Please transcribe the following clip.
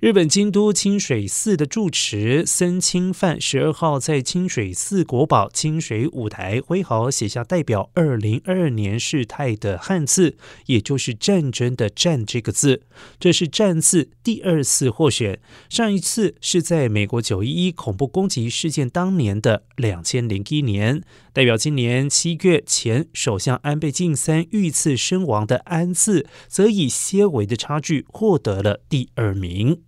日本京都清水寺的住持森清范十二号在清水寺国宝清水舞台挥毫写下代表二零二二年事态的汉字，也就是战争的“战”这个字。这是战字第二次获选，上一次是在美国九一一恐怖攻击事件当年的两千零一年。代表今年七月前首相安倍晋三遇刺身亡的“安”字，则以些微的差距获得了第二名。